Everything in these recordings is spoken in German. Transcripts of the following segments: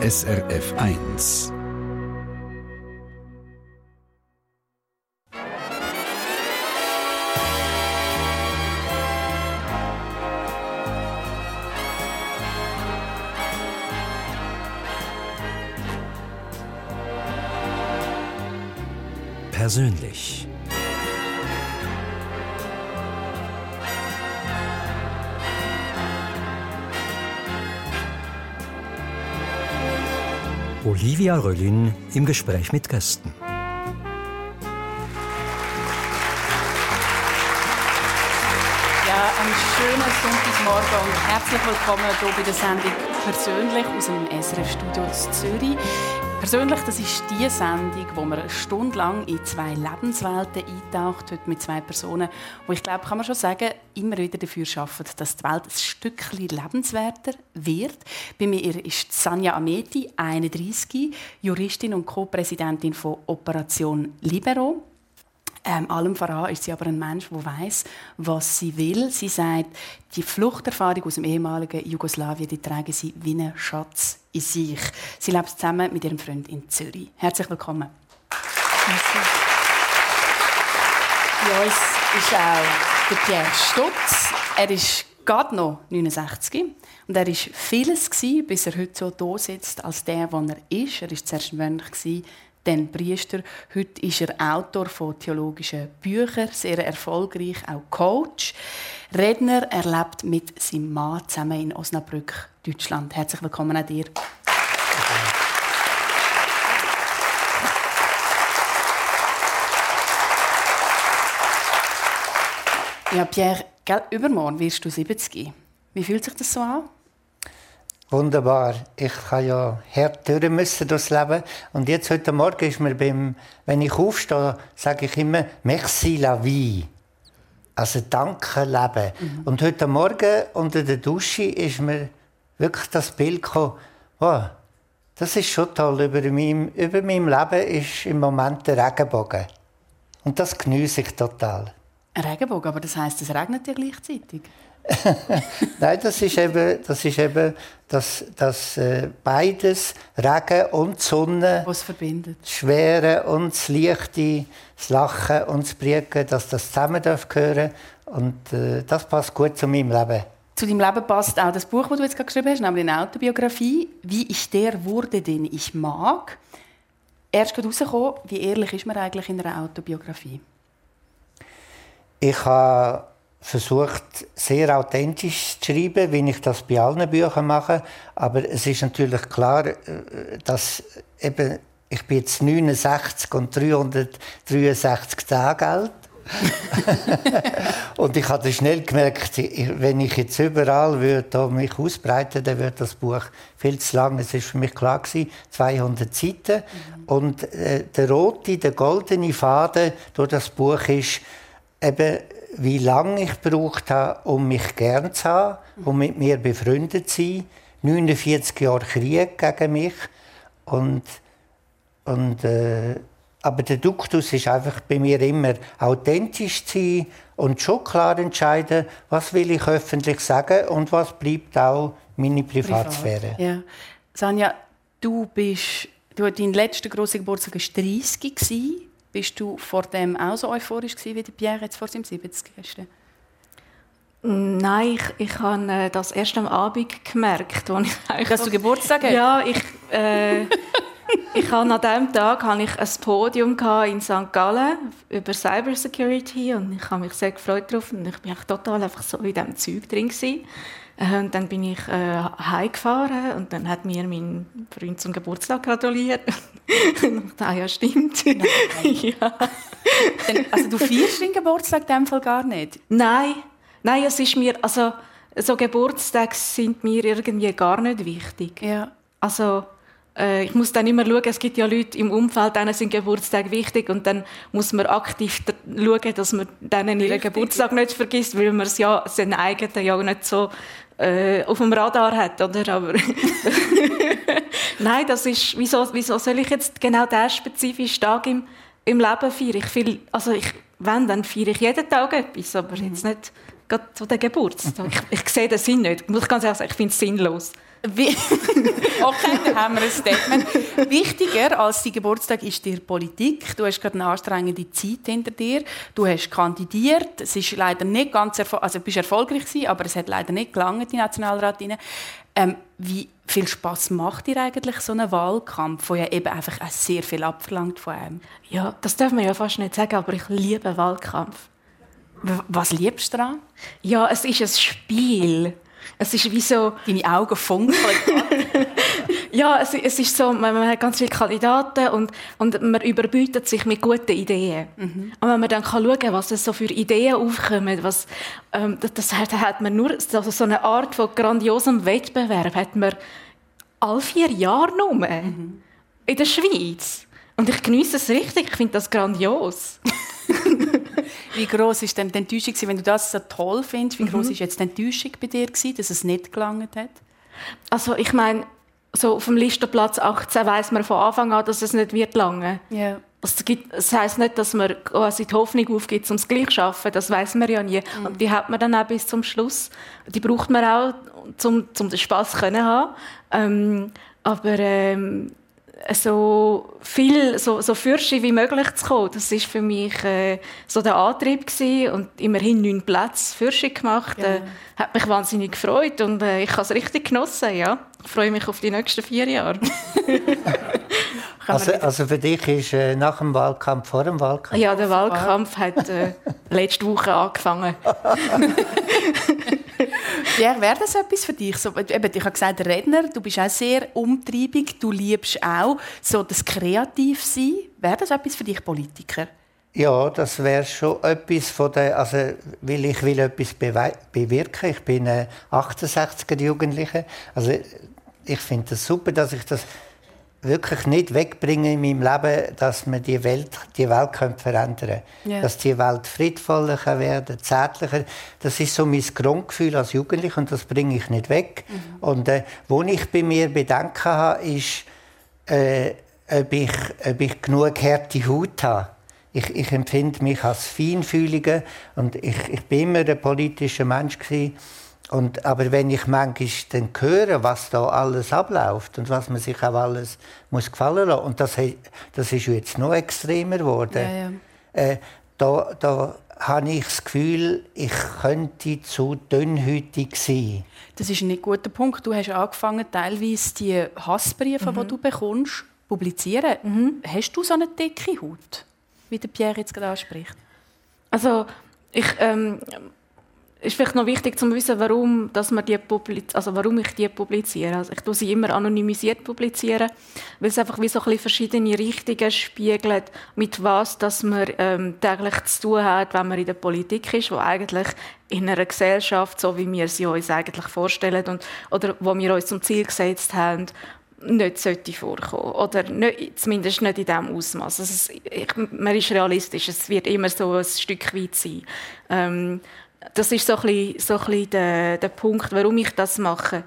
SRF 1. Persönlich. Olivia Röllin im Gespräch mit Gästen. Ja, einen schönen Sonntagmorgen und herzlich willkommen hier bei der Sendung «Persönlich» aus dem SRF-Studio Zürich. Persönlich, das ist die Sendung, wo man eine Stunde lang in zwei Lebenswelten eintaucht, heute mit zwei Personen, wo ich glaube, kann man schon sagen, immer wieder dafür arbeiten, dass die Welt ein Stückchen lebenswerter wird. Bei mir ist Sanja Ameti, 31, Juristin und Co-Präsidentin von Operation Libero. Ähm, allem voran ist sie aber ein Mensch, der weiß, was sie will. Sie sagt, die Fluchterfahrung aus dem ehemaligen Jugoslawien, die tragen sie wie einen Schatz in sich. Sie lebt zusammen mit ihrem Freund in Zürich. Herzlich willkommen. Merci. Bei uns ist auch der Pierre Stutz. Er ist gerade noch 69 und er war vieles bis er heute so da sitzt als der, der er ist. Er war zuerst Mönch dann Priester. Heute ist er Autor von theologischen Büchern, sehr erfolgreich, auch Coach. Redner, er lebt mit seinem Mann zusammen in Osnabrück, Deutschland. Herzlich willkommen an dir. Ja, Pierre, gell, übermorgen wirst du 70. Wie fühlt sich das so an? Wunderbar. Ich habe ja hart durch müssen durchs Leben. Und jetzt heute Morgen ist mir beim, wenn ich aufstehe, sage ich immer Merci la vie. Also danke Leben. Mhm. Und heute Morgen unter der Dusche ist mir wirklich das Bild gekommen, oh, das ist schon toll. Über meinem, über meinem Leben ist im Moment der Regenbogen. Und das genieße ich total. Ein Regenbogen, aber das heißt, es regnet ja gleichzeitig. Nein, das ist eben, das ist eben dass, dass äh, beides, Regen und Sonne, was verbindet. Das Schwere und das Leichte, das Lachen und das Briegen, dass das zusammen gehören und äh, das passt gut zu meinem Leben. Zu deinem Leben passt auch das Buch, das du jetzt gerade geschrieben hast, nämlich eine Autobiografie, wie ich der wurde, den ich mag. Erst gerade rausgekommen, wie ehrlich ist man eigentlich in einer Autobiografie? Ich habe versucht, sehr authentisch zu schreiben, wie ich das bei allen Büchern mache. Aber es ist natürlich klar, äh, dass eben, ich bin jetzt 69 und 363 Tage alt. und ich hatte schnell gemerkt, wenn ich jetzt überall würde mich ausbreiten, dann wird das Buch viel zu lang. Es ist für mich klar gewesen, 200 Seiten. Mhm. Und äh, der rote, der goldene Faden durch das Buch ist eben wie lange ich gebraucht habe, um mich gern zu haben, um mit mir befreundet zu sein. 49 Jahre Krieg gegen mich. Und, und, äh, aber der Duktus ist einfach bei mir immer authentisch zu sein und schon klar entscheiden, was will ich öffentlich sagen und was bleibt auch meine Privatsphäre. Privat. Ja. Sanja, du bist, du, dein letzter grosser Geburtstag war 30 bist du vor dem auch so euphorisch gewesen, wie Pierre jetzt vor seinem 70. Nein, ich, ich habe äh, das erst am Abend gemerkt, als ich Dass du Geburtstag hast? Ja, ich, äh, ich habe an diesem Tag habe ich ein Podium in St. Gallen über Cybersecurity und ich habe mich sehr gefreut darauf und ich bin total einfach so in diesem Zeug drin gewesen. Äh, und dann bin ich äh, heimgefahren und dann hat mir mein Freund zum Geburtstag gratuliert. und ah ja, stimmt. ja. also du feierst den Geburtstag in dem Fall gar nicht? Nein, nein, es ist mir, also so Geburtstage sind mir irgendwie gar nicht wichtig. Ja. Also äh, ich muss dann immer schauen, es gibt ja Leute im Umfeld, denen sind Geburtstage wichtig und dann muss man aktiv schauen, dass man denen ihren Geburtstag nicht vergisst, weil man es ja seinen eigenen ja nicht so äh, auf dem Radar hat, oder? Aber Nein, das ist, wieso, wieso soll ich jetzt genau diesen spezifischen Tag im, im Leben feiern? Ich viel, also ich, wenn, dann feiere ich jeden Tag etwas, aber mhm. jetzt nicht gerade zu den Geburtstag. Ich, ich sehe den Sinn nicht. Ich muss ganz ehrlich sagen, ich finde es sinnlos. Okay, dann haben wir ein Statement. Wichtiger als dein Geburtstag ist dir Politik. Du hast gerade eine anstrengende Zeit hinter dir. Du hast kandidiert. Es ist leider nicht ganz also du bist erfolgreich gewesen, aber es hat leider nicht gelangt die Nationalrat ähm, Wie viel Spaß macht dir eigentlich so ein Wahlkampf, wo ja eben einfach auch sehr viel abverlangt von einem? Ja, das darf man ja fast nicht sagen, aber ich liebe Wahlkampf. Was liebst du daran? Ja, es ist ein Spiel. Es ist wie so... Deine Augen funkeln. ja, es, es, ist so, man, man, hat ganz viele Kandidaten und, und man überbietet sich mit guten Ideen. Mhm. Und wenn man dann kann schauen kann, was es so für Ideen aufkommen, was, ähm, das, das hat, hat, man nur also so eine Art von grandiosem Wettbewerb hat man alle vier Jahre nur mhm. in der Schweiz. Und ich genieße es richtig, ich finde das grandios. Wie groß ist denn die Enttäuschung, wenn du das so toll findest? Wie groß mhm. ist jetzt die Enttäuschung bei dir gewesen, dass es nicht gelangt hat? Also ich meine, so auf dem Listenplatz 18 weiß man von Anfang an, dass es nicht wird lange. Yeah. Das, gibt, das heisst nicht, dass man quasi die Hoffnung aufgibt, um es gleich zu schaffen. Das weiß man ja nie. Mm. Und die hat man dann auch bis zum Schluss. Die braucht man auch, um, um den Spass zu haben. Ähm, aber ähm, so viel, so, so fürschig wie möglich zu kommen, das ist für mich äh, so der Antrieb gewesen. und immerhin neun Plätze fürschig gemacht, äh, hat mich wahnsinnig gefreut und äh, ich habe es richtig genossen, ja. Ich freue mich auf die nächsten vier Jahre. also, also, für dich ist äh, nach dem Wahlkampf vor dem Wahlkampf? Ja, der Wahlkampf hat äh, letzte Woche angefangen. ja, wäre das etwas für dich? So, eben, ich habe gesagt, Redner, du bist auch sehr umtriebig, du liebst auch so das Kreativsein. Wäre das etwas für dich, Politiker? Ja, das wäre schon etwas von der, also weil ich will etwas bewirken. Ich bin ein 68er Jugendlicher. Also ich finde es das super, dass ich das wirklich nicht wegbringen in meinem Leben, dass man die Welt, die Welt verändern yeah. Dass die Welt friedvoller werden, zärtlicher. Das ist so mein Grundgefühl als Jugendlicher und das bringe ich nicht weg. Mhm. Und äh, wo ich bei mir Bedenken habe, ist, äh, ob, ich, ob ich genug harte Haut habe. Ich, ich empfinde mich als feinfühliger und ich, ich bin immer ein politischer Mensch gewesen. Und, aber wenn ich manchmal dann höre, was da alles abläuft und was man sich auch alles muss gefallen lassen, und das, das ist jetzt noch extremer geworden, ja, ja. Äh, da, da habe ich das Gefühl, ich könnte zu dünnhütig sein. Das ist ein nicht guter Punkt. Du hast angefangen, teilweise die Hassbriefe, mhm. die du bekommst, publizieren. Mhm. Hast du so eine dicke Haut, wie der Pierre jetzt gerade anspricht? Also ich ähm, ist vielleicht noch wichtig zu wissen, warum, dass man die also warum ich die publiziere. Also ich tue sie immer anonymisiert publizieren, weil es einfach wie so ein verschiedene Richtungen spiegelt, mit was dass man ähm, täglich zu tun hat, wenn man in der Politik ist, wo eigentlich in einer Gesellschaft, so wie wir sie uns eigentlich vorstellen und, oder wo wir uns zum Ziel gesetzt haben, nicht sollte vorkommen oder nicht, zumindest nicht in diesem Ausmaß. Also man ist realistisch, es wird immer so ein Stück weit sein. Ähm, das ist so ein bisschen, so ein bisschen der, der Punkt, warum ich das mache.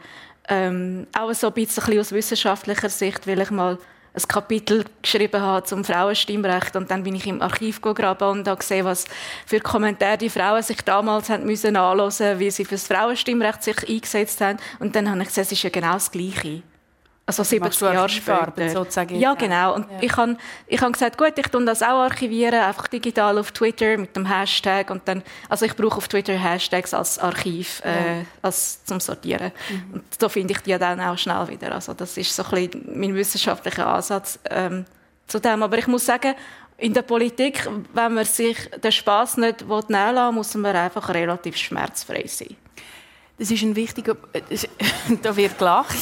Ähm, auch so ein bisschen aus wissenschaftlicher Sicht, weil ich mal ein Kapitel geschrieben habe zum Frauenstimmrecht und dann bin ich im Archiv gegraben und habe gesehen, was für Kommentare die Frauen sich damals haben müssen anhören, wie sie für das Frauenstimmrecht sich eingesetzt haben und dann habe ich gesehen, es ist ja genau das Gleiche. Also 70 Jahre später. Sozusagen. Ja, genau. Und ja. ich habe ich hab gesagt, gut, ich tue das auch archivieren, einfach digital auf Twitter mit dem Hashtag. Und dann, also ich brauche auf Twitter Hashtags als Archiv, äh, als zum Sortieren. Mhm. Und da finde ich die dann auch schnell wieder. Also das ist so ein bisschen mein wissenschaftlicher Ansatz ähm, zu dem. Aber ich muss sagen, in der Politik, wenn man sich den Spaß nicht nehmen will, muss man einfach relativ schmerzfrei sein. Das ist ein wichtiger. da wird gelacht.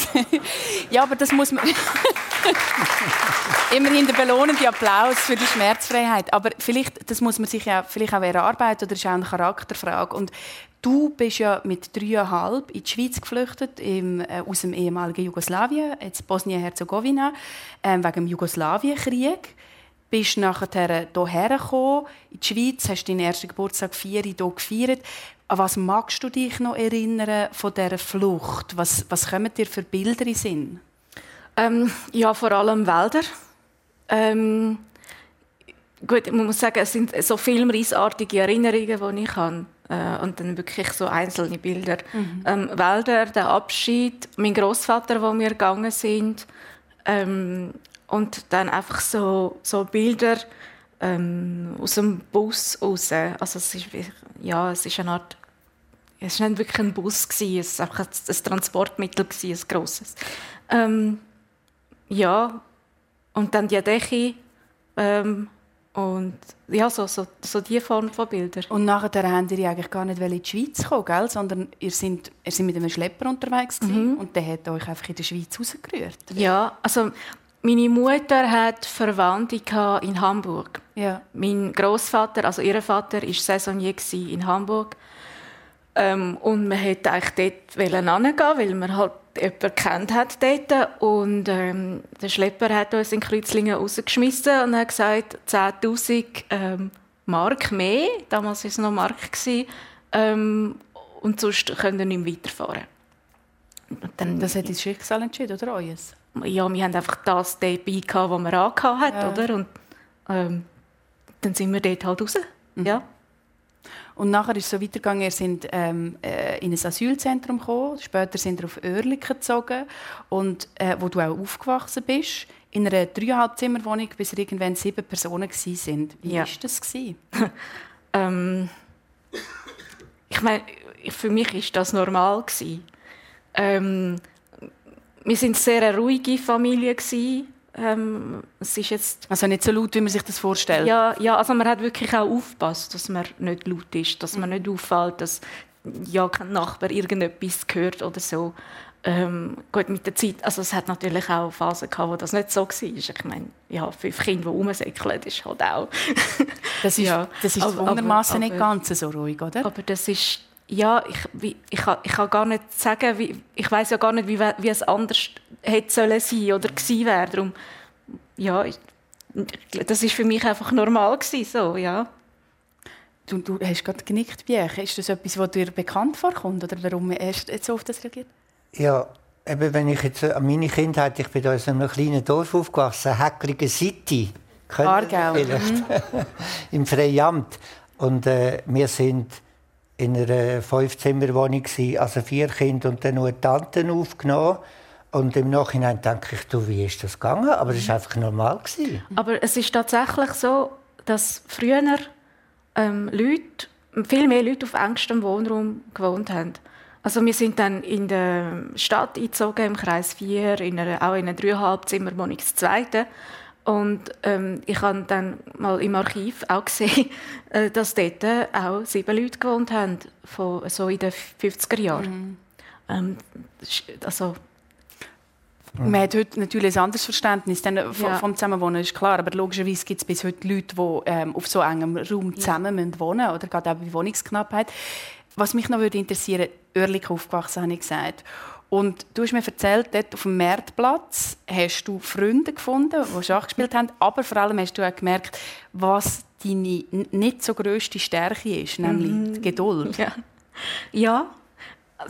ja, aber das muss man. Immerhin der belohnende Applaus für die Schmerzfreiheit. Aber vielleicht, das muss man sich ja vielleicht auch erarbeiten oder ist auch eine Charakterfrage. Und du bist ja mit dreieinhalb in die Schweiz geflüchtet, im, äh, aus dem ehemaligen Jugoslawien, jetzt Bosnien-Herzegowina, äh, wegen dem Jugoslawienkrieg bist nachher hierher gekommen, in die Schweiz, hast deinen ersten Geburtstag vier hier gefeiert. An was magst du dich noch erinnern von dieser Flucht? Was, was kommen dir für Bilder in Sinn? Ähm, ja, vor allem Wälder. Ähm, gut, man muss sagen, es sind so filmreisartige Erinnerungen, die ich habe. Äh, und dann wirklich so einzelne Bilder. Mhm. Ähm, Wälder, der Abschied, mein Großvater, wo wir gegangen sind. Ähm, und dann einfach so, so Bilder ähm, aus dem Bus raus. Also es ist, ja, es ist eine Art es war nicht wirklich ein Bus, es war einfach ein Transportmittel, ein grosses. Ähm, ja, und dann die Decke ähm, und ja, so, so, so diese Form von Bildern. Und nachher habt ihr eigentlich gar nicht in die Schweiz kommen, gell? sondern ihr seid, ihr seid mit einem Schlepper unterwegs mhm. und der hat euch einfach in der Schweiz rausgerührt. Ja, also meine Mutter hat Verwandte in Hamburg. Ja. Mein Großvater, also ihr Vater, war Saisonier in Hamburg. Ähm, und man wollte eigentlich dort hingehen, weil man halt jemanden kennt hat dort. Und ähm, der Schlepper hat uns in Kreuzlingen rausgeschmissen und hat gesagt, 10'000 ähm, Mark mehr, damals war es noch Mark, gewesen, ähm, und sonst können wir nicht mehr weiterfahren. Dann, das hat das Schicksal entschieden, oder euers? Ja, wir haben einfach das dabei, gehabt, was man angehabt hat, ja. oder? Und ähm, dann sind wir dort halt raus. Mhm. Ja. Und nachher ist es so weitergegangen, ihr seid ähm, äh, in ein Asylzentrum gekommen, später sind ihr auf Oerlikon gezogen und äh, wo du auch aufgewachsen bist, in einer dreieinhalb Zimmerwohnung, bis ihr irgendwann sieben Personen waren. Wie war das? ähm, ich meine, für mich war das normal. Ähm, wir waren eine sehr ruhige Familie. Gewesen. Ähm, es ist jetzt also nicht so laut, wie man sich das vorstellt? Ja, ja also man hat wirklich auch aufgepasst, dass man nicht laut ist, dass man nicht auffällt, dass ja kein Nachbar irgendetwas gehört oder so. Ähm, gut, mit der Zeit, also es hat natürlich auch Phasen gehabt, wo das nicht so war. Ich meine, ja, fünf Kinder, die rumsäckeln, ist halt auch... das ist, ja, das ist wundermaßen nicht ganz so ruhig, oder? Aber das ist, ja, ich, wie, ich, kann, ich kann gar nicht sagen, wie, ich weiß ja gar nicht, wie, wie es anders hätte sollen sein oder gewesen wäre. Darum, ja, das ist für mich einfach normal gewesen, so, ja. Du, du hast gerade genickt, Biech. Ist das etwas, was dir bekannt vorkommt oder warum hast du so auf das reagiert? Ja, eben, wenn ich jetzt an meine Kindheit, ich bin da in einem kleinen Dorf aufgewachsen, Häcklige City. Aargau. Vielleicht. Mhm. Im Freiamt. Und äh, wir sind in einer Fünfzimmerwohnung, also vier Kinder und dann nur Tanten aufgenommen. Und im Nachhinein denke ich, du, wie ist das gegangen? Aber es war einfach normal. Gewesen. Aber es ist tatsächlich so, dass früher ähm, Leute, viel mehr Leute auf engstem Wohnraum gewohnt haben. Also wir sind dann in der Stadt eingezogen, im Kreis 4, in einer, auch in einer dreieinhalb Zimmerwohnung, das zweite. Und ähm, ich habe dann mal im Archiv auch gesehen, äh, dass dort auch sieben Leute gewohnt haben, von, so in den 50er Jahren. Mhm. Ähm, also Mhm. Man hat heute natürlich ein anderes Verständnis dann ja. vom Zusammenwohnen, ist klar. Aber logischerweise gibt es bis heute Leute, die ähm, auf so engem Raum zusammen ja. wohnen oder gerade auch bei Wohnungsknappheit. Was mich noch würde interessieren, Oerlikon aufgewachsen, habe ich gesagt. Und du hast mir erzählt, dort auf dem Marktplatz hast du Freunde gefunden, die Schach gespielt haben, aber vor allem hast du auch gemerkt, was deine nicht so grösste Stärke ist, nämlich mhm. die Geduld. Ja. ja,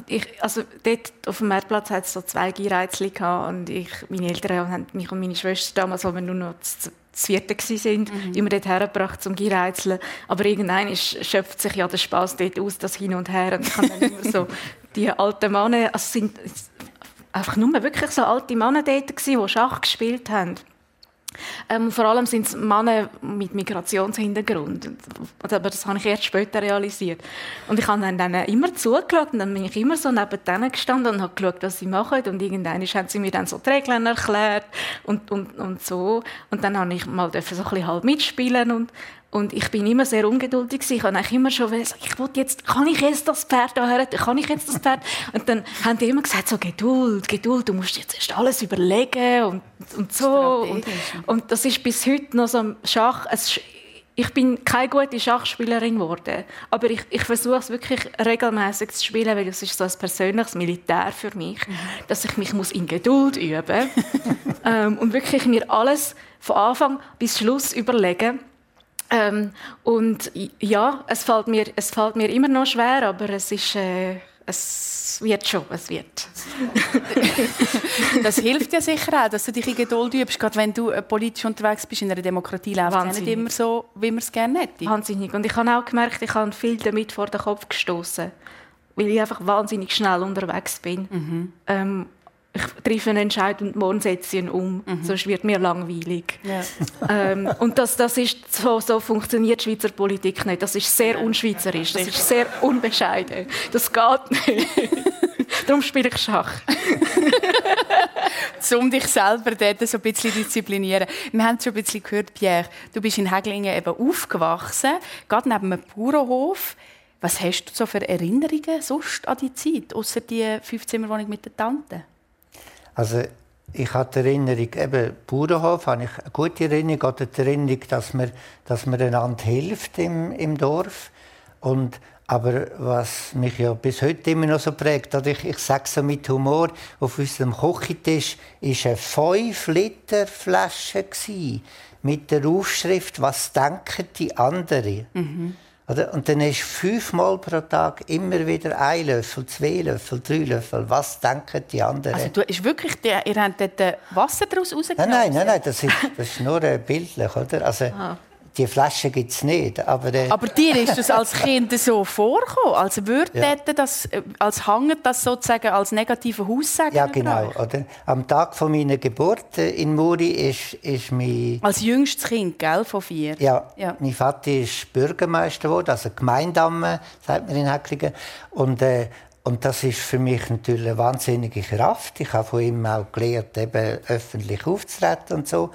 ich, also dort auf dem Marktplatz hat es so zwei Gereizchen und ich, meine Eltern haben mich und meine Schwester damals, als wir nur noch das, vierte waren, mhm. immer dort hergebracht zum Gereizeln. Aber irgendwann schöpft sich ja der Spaß dort aus, das Hin und Her. Und ich habe dann immer so die alten Männer, also sind einfach nur wirklich so alte Männer dort die Schach gespielt haben. Ähm, vor allem sind es Männer mit Migrationshintergrund. Aber das habe ich erst später realisiert. Und ich habe dann, dann immer zugeschaut und dann bin ich immer so neben denen gestanden und habe geschaut, was sie machen. Und irgendwann haben sie mir dann so die Regeln erklärt und, und, und so. Und dann habe ich mal so ein bisschen halb mitspielen und und ich bin immer sehr ungeduldig. Ich habe eigentlich immer schon gesagt, ich wollte jetzt, kann ich jetzt das Pferd hören? Kann ich jetzt das Pferd? Und dann haben die immer gesagt, so Geduld, Geduld, du musst jetzt erst alles überlegen und, und so. Und, und, das ist bis heute noch so ein Schach. Ich bin keine gute Schachspielerin geworden, aber ich, ich versuche es wirklich regelmäßig zu spielen, weil es ist so ein persönliches Militär für mich, dass ich mich muss in Geduld üben ähm, und wirklich mir alles von Anfang bis Schluss überlegen ähm, und ja, es fällt, mir, es fällt mir immer noch schwer, aber es ist, äh, es wird schon, es wird. das hilft ja sicher auch, dass du dich in Geduld übst, gerade wenn du äh, politisch unterwegs bist. In einer Demokratie läuft es nicht immer so, wie man es gerne hätte. Wahnsinnig. Und ich habe auch gemerkt, ich habe viel damit vor den Kopf gestoßen, weil ich einfach wahnsinnig schnell unterwegs bin. Mhm. Ähm, ich treffe einen Entscheid und morgen setze ich ihn um, mhm. sonst wird mir langweilig. Ja. ähm, und das, das ist so, so funktioniert Schweizer Politik nicht. Das ist sehr unschweizerisch, das ist sehr unbescheiden. Das geht nicht. Darum spiele ich Schach. um dich selber dort so ein bisschen disziplinieren. Wir haben es schon ein bisschen gehört, Pierre. Du bist in Häglingen eben aufgewachsen, gerade neben einem Bauernhof. Was hast du so für Erinnerungen sonst an die Zeit, außer die Fünfzimmerwohnung mit der Tante? Also ich habe die Erinnerung, eben Bauernhof, habe ich eine gute Erinnerung, oder die Erinnerung, dass man, dass man einander hilft im, im Dorf. Und, aber was mich ja bis heute immer noch so prägt, oder ich, ich sage so mit Humor, auf unserem Kochentisch war eine 5-Liter-Flasche mit der Aufschrift «Was denken die anderen?» mhm. Und dann du fünfmal pro Tag immer wieder ein Löffel, zwei Löffel, drei Löffel. Was denken die anderen? Also du ist wirklich, ihr habt dort Wasser daraus rausgenommen? Nein, nein, nein, das ist, das ist nur bildlich. Oder? Also, Aha die Flasche gibt es nicht. Aber, äh, aber dir ist das als Kind so vorgekommen? Als würde ja. das, äh, als hängt das sozusagen als negative Aussage? Ja, genau. Oder? Am Tag von meiner Geburt äh, in Muri ist, ist mein... Als jüngstes Kind, gell, von vier? Ja, ja. mein Vater ist Bürgermeister geworden, also Gemeindamme, sagt man in Häcklingen. Und, äh, und das ist für mich natürlich eine wahnsinnige Kraft. Ich habe von ihm auch gelernt, eben öffentlich aufzutreten und so.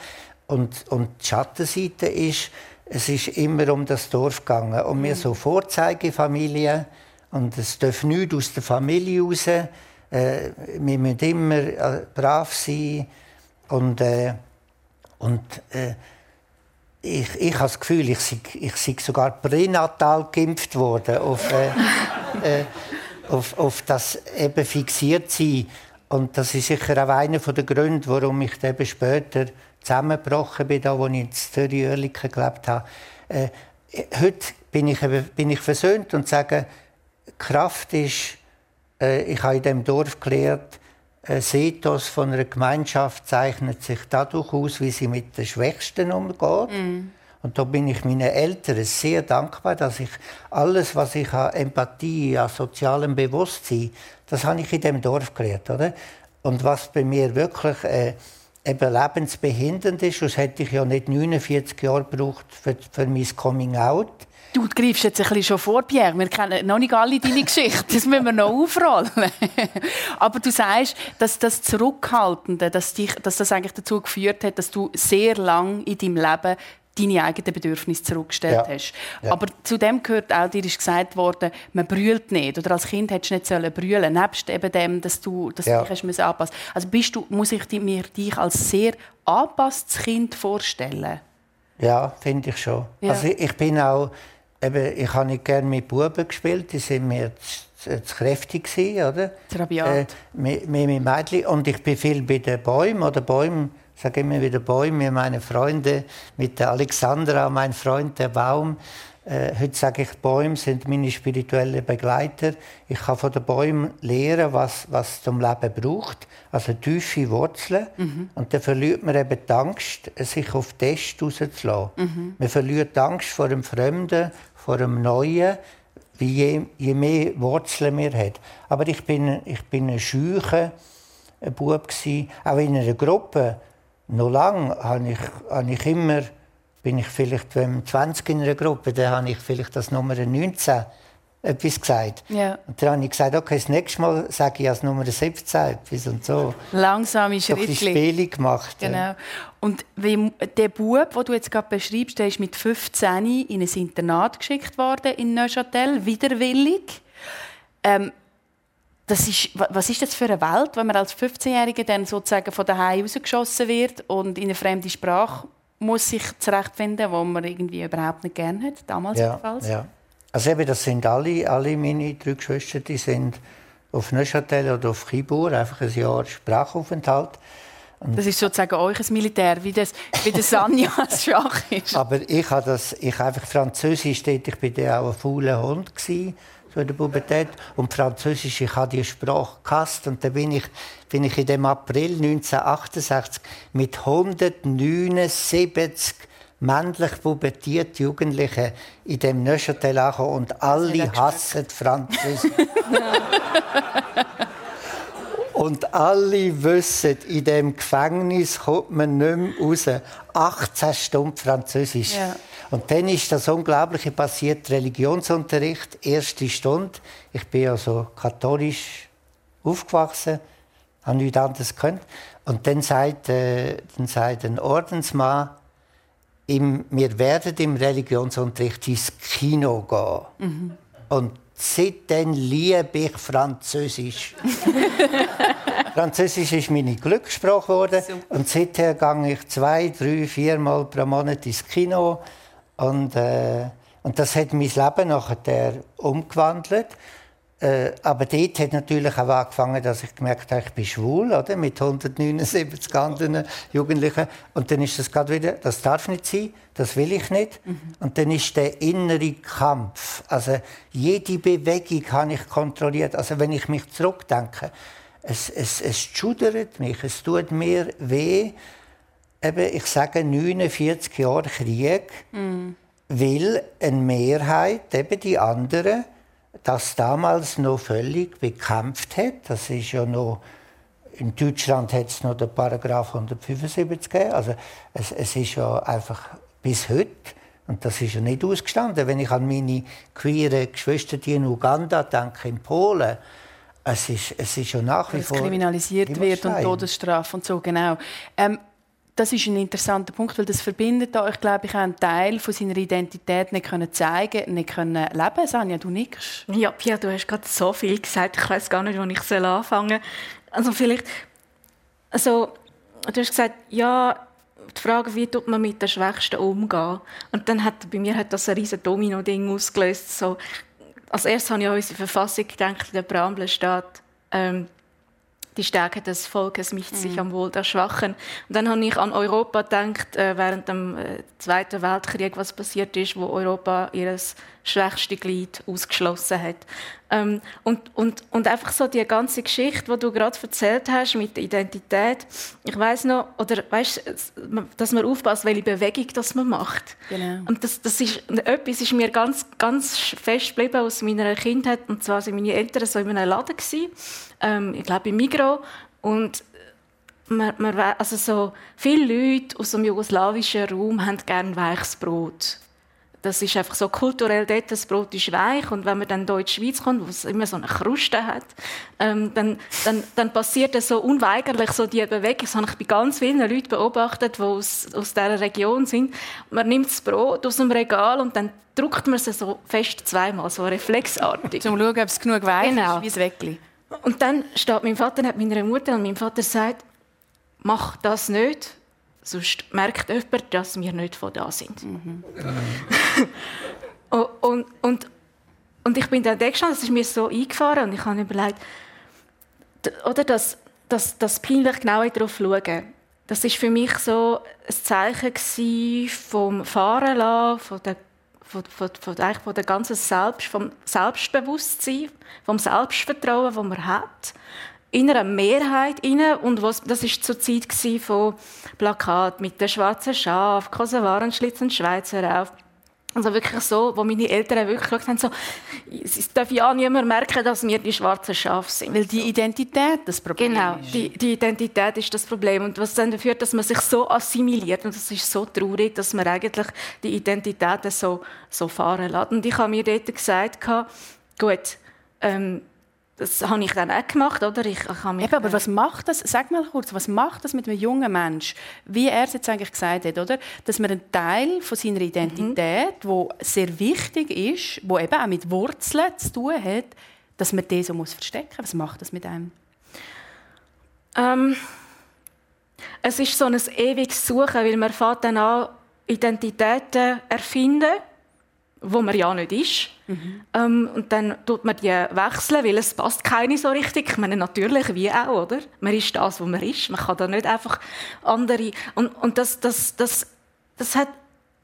Und, und die Schattenseite ist, es ist immer um das Dorf gegangen. Um mir so Vorzeigefamilie. Und es darf nichts aus der Familie raus. Äh, wir müssen immer äh, brav sein. Und, äh, und äh, ich, ich habe das Gefühl, ich sei, ich sei sogar pränatal geimpft worden auf, äh, äh, auf, auf das eben fixiert sein. Und das ist sicher auch einer der Gründe, warum ich später zusammengebrochen bin, da, wo ich in Zürich-Oerlikon gelebt habe. Äh, heute bin ich, bin ich versöhnt und sage, Kraft ist, äh, ich habe in diesem Dorf gelernt, ein Ethos von einer Gemeinschaft zeichnet sich dadurch aus, wie sie mit den Schwächsten umgeht. Mm. Und da bin ich meinen Eltern sehr dankbar, dass ich alles, was ich an Empathie, an sozialem Bewusstsein, das habe ich in dem Dorf gelernt, oder? Und was bei mir wirklich äh, eben lebensbehindernd ist, sonst hätte ich ja nicht 49 Jahre gebraucht für, für mein Coming-out. Du greifst jetzt ein bisschen schon vor, Pierre. Wir kennen noch nicht alle deine Geschichte. Das müssen wir noch aufrollen. Aber du sagst, dass das Zurückhaltende, dass, dich, dass das eigentlich dazu geführt hat, dass du sehr lang in deinem Leben deine eigenen Bedürfnisse zurückgestellt ja. hast. Ja. Aber zu dem gehört auch, dir ist gesagt worden, man brüllt nicht. Oder als Kind hättest du nicht sollen brüllen nebst eben dem, dass du dass ja. dich hast anpassen Also bist du, muss ich mir dich als sehr angepasstes Kind vorstellen? Ja, finde ich schon. Ja. Also ich bin auch, eben, ich habe nicht gerne mit Buben gespielt, die sind mir zu, zu kräftig gewesen, oder? Rabiat. Äh, mit, mit Mädchen. Und ich bin viel bei den Bäumen oder Bäumen ich sage immer wieder Bäume, meine Freunde, mit der Alexandra, mein Freund, der Baum. Äh, heute sage ich, Bäume sind meine spirituellen Begleiter. Ich kann von den Bäumen lernen, was, was zum Leben braucht. Also tiefe Wurzeln. Mhm. Und dann verliert man eben die Angst, sich auf Test rauszulassen. Mhm. Man verliert die Angst vor dem Fremden, vor dem Neuen, wie je, je mehr Wurzeln man hat. Aber ich bin, ich bin ein scheuer Bub, auch in einer Gruppe noch lange habe ich, habe ich immer, bin ich vielleicht, wenn 20 in einer Gruppe, dann habe ich vielleicht das Nummer 19 etwas gesagt. Ja. Und dann habe ich gesagt, okay, das nächste Mal sage ich als Nummer 17 etwas und so. Langsame Schritte. So Spiele gemacht. Genau. Und wie, der Bub, den du jetzt gerade beschreibst, der ist mit 15 in ein Internat geschickt worden in Neuchâtel, widerwillig. Ähm, das ist, was ist das für eine Welt, wenn man als 15-Jähriger dann sozusagen von daheim rausgeschossen wird und in eine fremde Sprache muss sich zurechtfinden, wo man irgendwie überhaupt nicht gerne hat, damals ja, jedenfalls? Ja. Also eben, das sind alle, alle meine drei Geschwister, die sind auf Neuchâtel oder auf Chibur, einfach ein Jahr Sprachaufenthalt. Und das ist sozusagen euch ein Militär, wie das, wie das Sanja als Schach ist. Aber ich habe das, ich einfach Französisch, ich bin auch ein fauler Hund gewesen durch die Pubertät. Und Französisch, ich habe die Sprache gehasst. Und dann bin ich, bin ich in dem April 1968 mit 179 männlich pubertierte Jugendlichen in dem Neuchâtel angekommen und alle hassen Französisch. Und alle wissen, in dem Gefängnis kommt man nicht mehr raus. 18 Stunden Französisch. Ja. Und dann ist das Unglaubliche passiert, Religionsunterricht, erste Stunde. Ich bin ja so katholisch aufgewachsen, habe nichts anderes gekannt. Und dann sagt, äh, dann sagt ein Ordensmann, im, wir werden im Religionsunterricht ins Kino gehen. Mhm. Und seitdem liebe ich Französisch. Französisch ist meine Glückssprache geworden. Und seither gehe ich zwei, drei, viermal pro Monat ins Kino. Und, äh, und das hat mein Leben nachher umgewandelt. Äh, aber dort hat natürlich auch angefangen, dass ich gemerkt habe, ich bin schwul, oder? Mit 179 anderen Jugendlichen. Und dann ist das gerade wieder, das darf nicht sein, das will ich nicht. Mhm. Und dann ist der innere Kampf. Also jede Bewegung habe ich kontrolliert. Also wenn ich mich zurückdenke, es, es, es schudert mich, es tut mir weh. Eben, ich sage 49 Jahre Krieg, mhm. weil eine Mehrheit, eben die anderen, das damals noch völlig bekämpft hat. Das ist ja noch in Deutschland hat es noch den Paragraph 175 gegeben. Also es, es ist ja einfach bis heute und das ist ja nicht ausgestanden. Wenn ich an meine queeren Geschwister in Uganda denke, in Polen, es ist, es ist ja nach wie vor kriminalisiert wird und Todesstrafe und so genau. Ähm, das ist ein interessanter Punkt, weil das verbindet euch, glaube ich, einen Teil von seiner Identität nicht können zeigen, nicht können leben. Sanja, du nickst. Ja, Pia, du hast gerade so viel gesagt. Ich weiß gar nicht, wo ich anfangen soll. Also vielleicht, also du hast gesagt, ja, die Frage, wie tut man mit den Schwächsten umgehen? Und dann hat bei mir hat das ein riesen Domino-Ding ausgelöst. So, als erstes habe ich an unsere Verfassung gedacht, in der Präambel steht, ähm, die Stärke des Volkes mischt sich mhm. am Wohl der Schwachen. Und dann habe ich an Europa gedacht, äh, während dem äh, Zweiten Weltkrieg, was passiert ist, wo Europa ihres schwächste Glied ausgeschlossen hat. Ähm, und, und, und einfach so die ganze Geschichte, die du gerade erzählt hast mit der Identität. Ich weiß noch, oder weißt, dass man aufpasst, welche Bewegung das man macht. Genau. Und das, das ist, etwas ist mir ganz, ganz fest geblieben aus meiner Kindheit. Und zwar waren meine Eltern so in einem Laden gewesen, ähm, ich glaube im Migros und man, man, also so viele Leute aus dem jugoslawischen Raum haben gerne weiches Brot das ist einfach so kulturell dort, das Brot ist weich und wenn man dann in die Schweiz kommt, wo es immer so eine Kruste hat, ähm, dann, dann, dann passiert das so unweigerlich so die Bewegung. Das habe ich bei ganz vielen Leuten beobachtet, die aus, aus dieser Region sind. Man nimmt das Brot aus dem Regal und dann drückt man es so fest zweimal, so reflexartig. Zum schauen, ob es genug weich genau. ist, wie. Und dann steht mein Vater hat meiner Mutter und mein Vater sagt, mach das nicht, Sonst merkt jemand, dass wir nicht von da sind. Mhm. und, und, und ich bin dann da gestanden, das ist mir so eingefahren und ich habe überlegt, oder das, das, das peinlich genau darauf schauen. Das ist für mich so ein Zeichen vom Fahren von der von, von, von, eigentlich von der ganzen Selbst, vom Selbstbewusstsein, vom Selbstvertrauen, das man hat in einer Mehrheit rein. Und was, das war zur Zeit von Plakat mit der schwarzen Schaf, Kosovaren schlitzen Schweizer auf. Also wirklich so, wo meine Eltern wirklich geschaut haben, so, es darf ja niemand merken, dass wir die schwarzen Schafe sind. Weil die Identität das Problem genau, ist. Genau, die, die, Identität ist das Problem. Und was dann führt, dass man sich so assimiliert. Und das ist so traurig, dass man eigentlich die Identität so, so fahren lässt. Und ich habe mir dort gesagt, gut, ähm, das habe ich dann auch gemacht, oder? Ich, ich mich Eben, aber was macht das, sag mal kurz, was macht das mit einem jungen Mensch, wie er es jetzt eigentlich gesagt hat, oder? Dass man einen Teil von seiner Identität, mhm. wo sehr wichtig ist, wo eben auch mit Wurzeln zu tun hat, dass man den so muss verstecken. Was macht das mit einem? Ähm, es ist so ein ewiges Suchen, weil man fängt dann an, Identitäten erfinden wo man ja nicht ist. Mhm. Ähm, und dann tut man die wechseln, weil es passt keine so richtig. Ich meine, natürlich, wie auch, oder? Man ist das, wo man ist. Man kann da nicht einfach andere... Und, und das, das, das, das hat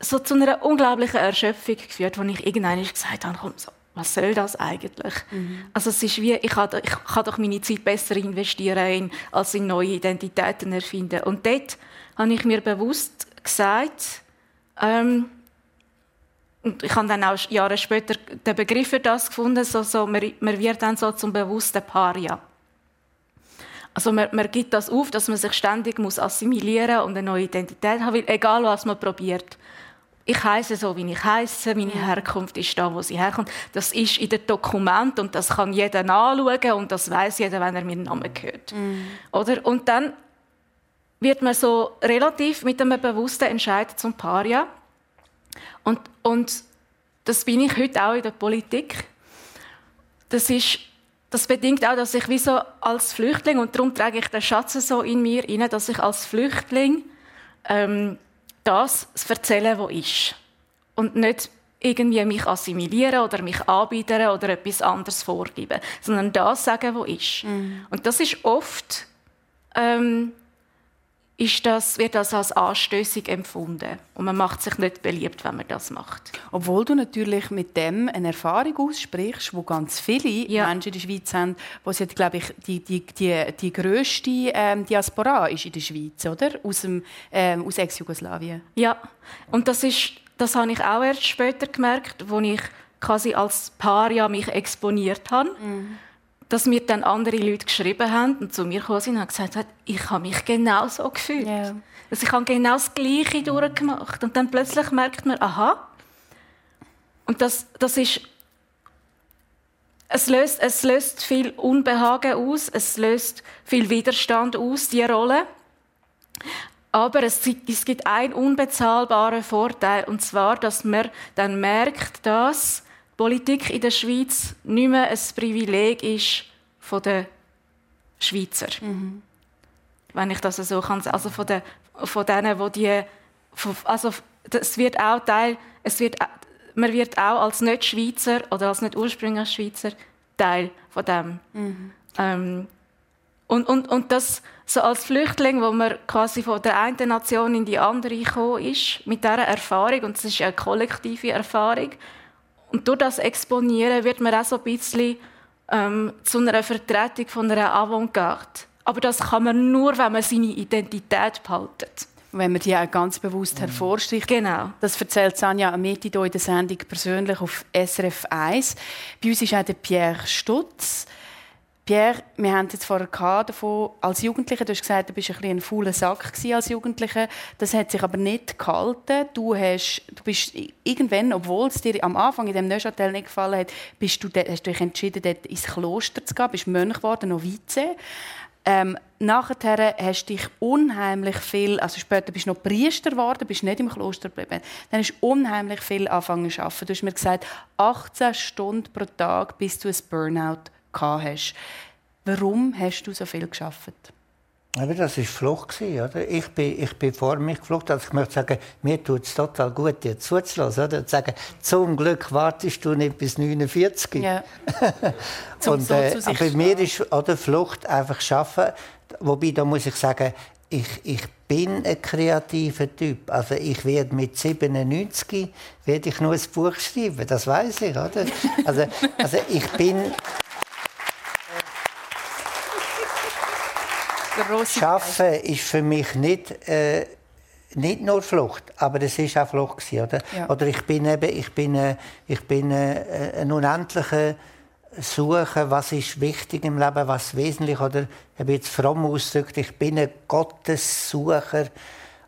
so zu einer unglaublichen Erschöpfung geführt, wo ich irgendwann gesagt habe, komm, so, was soll das eigentlich? Mhm. Also es ist wie, ich kann, ich kann doch meine Zeit besser investieren in, als in neue Identitäten erfinden. Und dort habe ich mir bewusst gesagt, ähm, und ich habe dann auch Jahre später den Begriff für das gefunden, so, so, man, man wird dann so zum bewussten Paria. Also man, man gibt das auf, dass man sich ständig muss assimilieren und eine neue Identität haben will, egal was man probiert. Ich heiße so, wie ich heiße, meine Herkunft ist da, wo sie herkommt. Das ist in dem Dokument und das kann jeder nachschauen und das weiß jeder, wenn er meinen Namen hört. Mhm. Oder? Und dann wird man so relativ mit einem bewussten Entscheid zum Paria. Und, und das bin ich heute auch in der Politik. Das ist das bedingt auch, dass ich wie so als Flüchtling, und darum trage ich den Schatz so in mir rein, dass ich als Flüchtling ähm, das erzähle, was ist. Und nicht irgendwie mich assimilieren oder mich anbieten oder etwas anderes vorgeben, sondern das sagen, was ist. Mhm. Und das ist oft ähm, ist das, wird das als anstößig empfunden. Und man macht sich nicht beliebt, wenn man das macht. Obwohl du natürlich mit dem eine Erfahrung aussprichst, wo ganz viele ja. Menschen in der Schweiz haben, wo sie, glaube ich, die, die, die, die grösste ähm, Diaspora ist in der Schweiz, oder? Aus, dem, ähm, aus Ex-Jugoslawien. Ja, und das, ist, das habe ich auch erst später gemerkt, als ich quasi als Paria mich exponiert habe. Mhm dass mir dann andere Leute geschrieben haben und zu mir gekommen sind und gesagt haben, ich habe mich genau so gefühlt. Yeah. Also ich habe genau das Gleiche durchgemacht. Und dann plötzlich merkt man, aha, und das, das ist, es löst, es löst viel Unbehagen aus, es löst viel Widerstand aus, die Rolle. Aber es, es gibt einen unbezahlbaren Vorteil, und zwar, dass man dann merkt, dass Politik in der Schweiz nicht mehr ein Privileg ist von den Schweizer. Mhm. Wenn ich das so kann Also von, den, von denen, wo die... Also es wird auch Teil... Es wird, man wird auch als Nicht-Schweizer oder als nicht ursprünglich Schweizer Teil von dem. Mhm. Ähm, und, und, und das so als Flüchtling, wo man quasi von der einen Nation in die andere gekommen ist, mit dieser Erfahrung, und es ist eine kollektive Erfahrung, und durch das Exponieren wird man auch so ein bisschen ähm, zu einer Vertretung von einer Avantgarde. Aber das kann man nur, wenn man seine Identität behaltet. Wenn man die auch ganz bewusst mhm. hervorsticht. Genau. Das erzählt Sanja Ameti hier in der Sendung persönlich auf SRF 1. Bei uns ist auch der Pierre Stutz. Pierre, wir haben jetzt vorher davon, als Jugendlicher, du hast gesagt, du bist ein, ein fauler Sack als Jugendlicher. Das hat sich aber nicht gehalten. Du, hast, du bist irgendwann, obwohl es dir am Anfang in dem Neuchâtel nicht gefallen hat, bist du, hast du dich entschieden, dort ins Kloster zu gehen, bist Mönch geworden, Novize. Ähm, nachher hast du dich unheimlich viel, also später bist du noch Priester geworden, bist nicht im Kloster geblieben. Dann hast du unheimlich viel angefangen zu arbeiten. Du hast mir gesagt, 18 Stunden pro Tag, bis du ein Burnout hast. Warum hast du so viel geschafft? Aber das war Flucht. Oder? Ich, bin, ich bin vor mich geflucht. Also ich möchte sagen, mir tut es total gut, dir zuzulassen. Oder? Und sagen, zum Glück wartest du nicht bis 49. Ja. und, so äh, bei mir ist oder, Flucht einfach schaffen. Wobei, da muss ich sagen, ich, ich bin ein kreativer Typ. Also ich werde mit 97 werde ich nur ein Buch schreiben. Das weiß ich, oder? Also, also ich bin Schaffen ist für mich nicht, äh, nicht nur Flucht, aber es ist auch Flucht gewesen, oder? Ja. Oder ich bin eben, ich bin, äh, ich bin äh, ein unendlicher Suchen, was ist wichtig im Leben, was wesentlich, oder ich habe jetzt fromm ausgedrückt, ich bin ein Gottessucher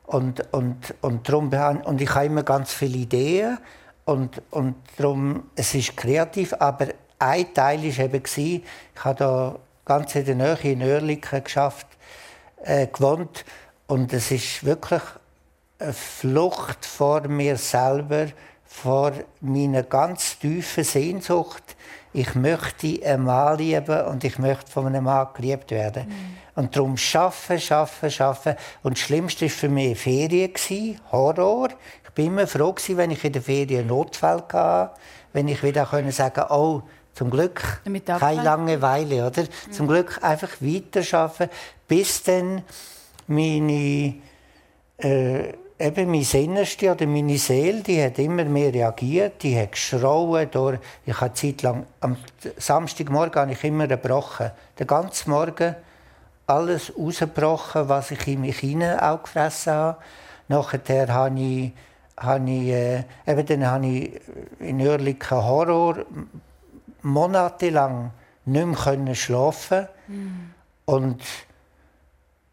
und, und, und, darum, und ich habe immer ganz viele Ideen und, und darum, es ist kreativ, aber ein Teil war eben, ich habe da ganz in der Nähe in Oerlikon geschafft, äh, gewohnt. Und es ist wirklich eine Flucht vor mir selber, vor meiner ganz tiefen Sehnsucht. Ich möchte einen Mann lieben und ich möchte von einem Mann geliebt werden. Mhm. Und darum schaffen, schaffen, schaffen. Und das Schlimmste war für mich Ferien, Horror. Ich bin immer froh, wenn ich in der Ferien Notfall hatte, wenn ich wieder sagen konnte, oh, zum Glück keine Langeweile, oder? Mhm. Zum Glück einfach weiterarbeiten, bis dann meine äh, eben mein Innerste oder meine Seele, die hat immer mehr reagiert, die hat geschrauen. Durch. Ich habe Zeit lang, am Samstagmorgen habe ich immer gebrochen. Den ganzen Morgen alles rausgebrochen, was ich in mich hinein auch gefressen habe. Nachher habe ich, habe ich, äh, eben dann habe ich in Oerlikon Horror monatelang nicht mehr schlafen mm. und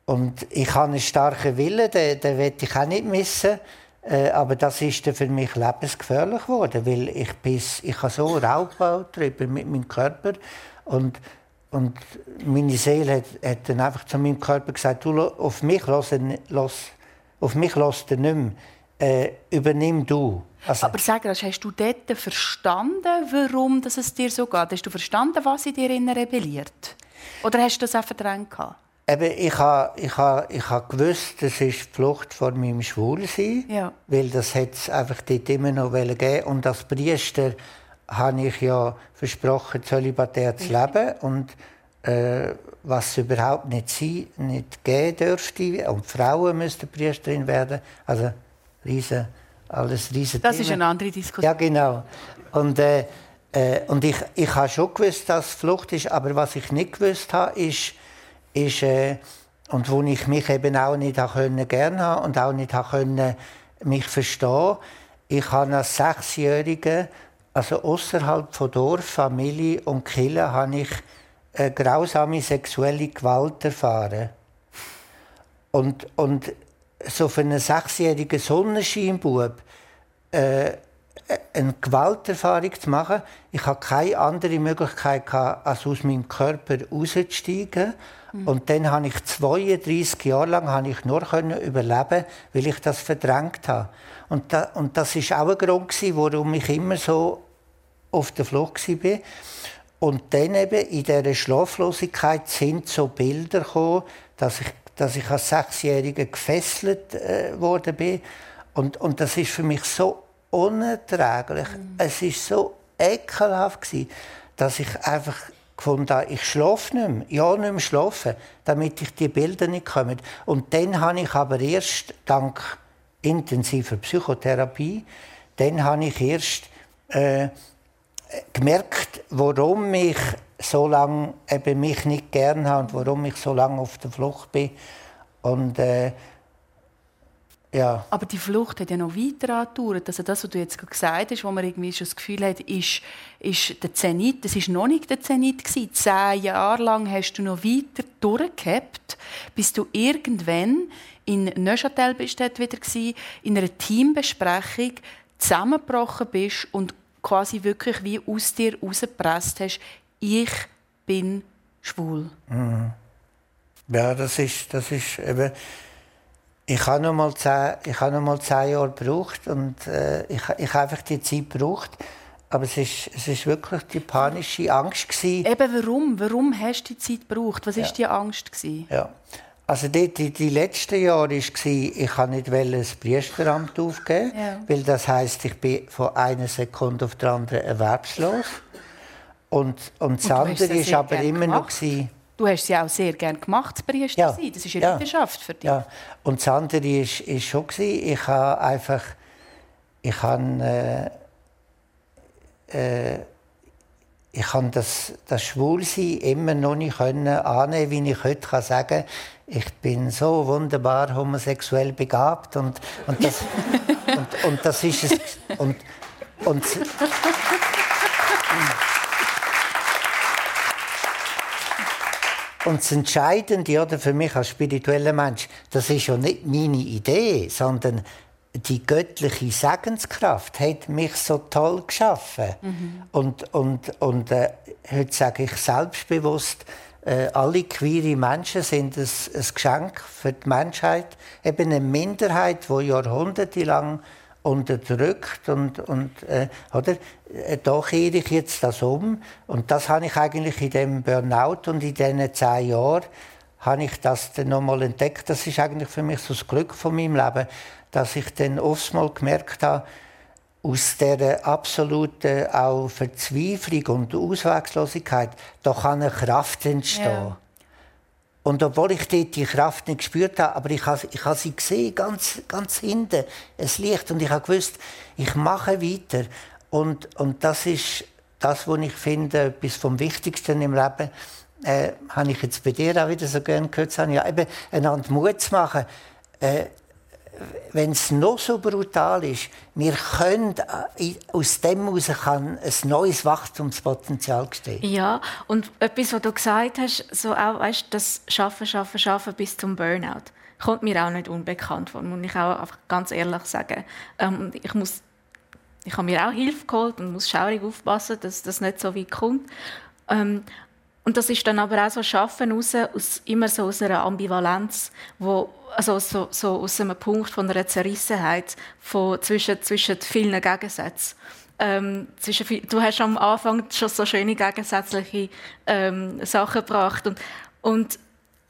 und ich habe einen starken Willen, den, den will ich auch nicht missen. Äh, aber das ist für mich lebensgefährlich geworden, weil ich, bis, ich habe so Raubbau getrieben mit meinem Körper und, und meine Seele hat, hat, dann einfach zu meinem Körper gesagt, du, auf mich los, los, auf mich los nicht mehr. Äh, übernimm du. Also, aber sag hast du dort verstanden, warum es dir so geht? Hast du verstanden, was in dir rebelliert? Oder hast du das auch verdrängt? Eben, ich habe ich ha, ich ha gewusst, das ist die Flucht vor meinem Schwulsein, ja. weil das hat es einfach dort immer noch gegeben. Und als Priester habe ich ja versprochen, zölibatär zu leben und äh, was überhaupt nicht sein, nicht geben dürfte. Und Frauen müssten Priesterin werden. Also riesen, alles riesen Das ist eine andere Diskussion. Ja, genau. Und, äh, äh, und ich, ich habe schon gewusst, dass Flucht ist, aber was ich nicht gewusst habe, ist, ist, äh, und wo ich mich eben auch nicht können, gern haben und auch nicht können, mich verstehen. Ich habe als Sechsjährige, also außerhalb von Dorf, Familie und Kille, habe ich äh, grausame sexuelle Gewalt erfahren. Und, und so für einen sechsjährigen Sonnenscheinbub äh, eine Gewalterfahrung zu machen, ich hatte keine andere Möglichkeit, gehabt, als aus meinem Körper rauszusteigen und dann habe ich 32 Jahre lang habe ich nur überleben, weil ich das verdrängt habe. Und, da, und das ist auch ein Grund gewesen, warum ich immer so auf der Flucht war. Und dann eben in dieser Schlaflosigkeit sind so Bilder gekommen, dass ich, dass ich als Sechsjähriger gefesselt äh, worden bin. Und, und das ist für mich so unerträglich. Mhm. Es ist so ekelhaft gewesen, dass ich einfach gefunden, ich schlafe nicht mehr. Ja, nicht mehr schlafen, damit ich die Bilder nicht komme. Und dann habe ich aber erst, dank intensiver Psychotherapie, dann habe ich erst äh, gemerkt, warum ich so lange eben mich nicht gern habe und warum ich so lange auf der Flucht bin. Und äh, ja. Aber die Flucht hat ja noch weiter angedauert. Also das, was du jetzt gesagt hast, wo man irgendwie schon das Gefühl hat, ist, ist der Zenit. Das war noch nicht der Zenit gewesen. Zehn Jahre lang hast du noch weiter durchgehabt, bis du irgendwann in Neuchâtel bist wieder gewesen, in einer Teambesprechung zusammengebrochen bist und quasi wirklich wie aus dir rausgepresst hast, ich bin schwul. Mhm. Ja, das ist, das ist eben ich habe noch mal zehn, ich habe noch mal zehn Jahre gebraucht und äh, ich, ich habe einfach die Zeit gebraucht. Aber es ist, es ist wirklich die panische Angst gewesen. Eben warum? Warum hast du die Zeit gebraucht? Was ja. ist die Angst gewesen? Ja. Also die, die, die letzten Jahre war, ich kann nicht das Priesteramt aufgeben, ja. weil das heißt, ich bin von einer Sekunde auf die andere erwerbslos. Und, und das andere ist aber immer gemacht? noch gewesen, Du hast sie auch sehr gerne gemacht, Priester ja. sein. Das ist eine ja. Leidenschaft für dich. Ja. Und das andere ist, ist schon ich habe einfach, ich habe, äh, äh, ich habe das, das Schwulsein immer noch nicht können annehmen, wie ich heute kann sagen ich bin so wunderbar homosexuell begabt und, und, das, und, und das ist es. Und, und, Und das Entscheidende oder, für mich als spiritueller Mensch, das ist ja nicht meine Idee, sondern die göttliche Segenskraft hat mich so toll geschaffen. Mhm. Und, und, und äh, heute sage ich selbstbewusst, äh, alle queere Menschen sind ein, ein Geschenk für die Menschheit. Eben eine Minderheit, die jahrhundertelang unterdrückt und, und äh, oder äh, da kehre ich jetzt das um und das habe ich eigentlich in dem Burnout und in diesen zehn Jahren habe ich das dann nochmal entdeckt. Das ist eigentlich für mich so das Glück von meinem Leben, dass ich dann oft mal gemerkt habe, aus der absoluten auch Verzweiflung und Ausweglosigkeit, da kann eine Kraft entstehen. Ja. Und obwohl ich dort die Kraft nicht gespürt habe, aber ich habe, ich habe sie gesehen, ganz, ganz hinten, es Licht. Und ich habe gewusst, ich mache weiter. Und, und das ist das, was ich finde, etwas vom Wichtigsten im Leben. Äh, habe ich jetzt bei dir auch wieder so gerne gehört, ja, eben einander Mut zu machen. Äh, wenn es noch so brutal ist, wir können äh, aus dem heraus kann ein neues Wachstumspotenzial stehen. Ja, und etwas, was du gesagt hast, so auch, weißt, das Schaffen, Schaffen, Schaffen bis zum Burnout, kommt mir auch nicht unbekannt vor, muss ich auch einfach ganz ehrlich sagen. Ähm, ich muss ich habe mir auch Hilfe geholt und muss schaurig aufpassen, dass das nicht so weit kommt. Ähm, und das ist dann aber auch so Schaffen raus, aus, immer so aus einer Ambivalenz, wo, also so, so aus einem Punkt von einer Zerrissenheit von, zwischen, zwischen vielen Gegensätzen. Ähm, zwischen, du hast am Anfang schon so schöne gegensätzliche ähm, Sachen gebracht und, und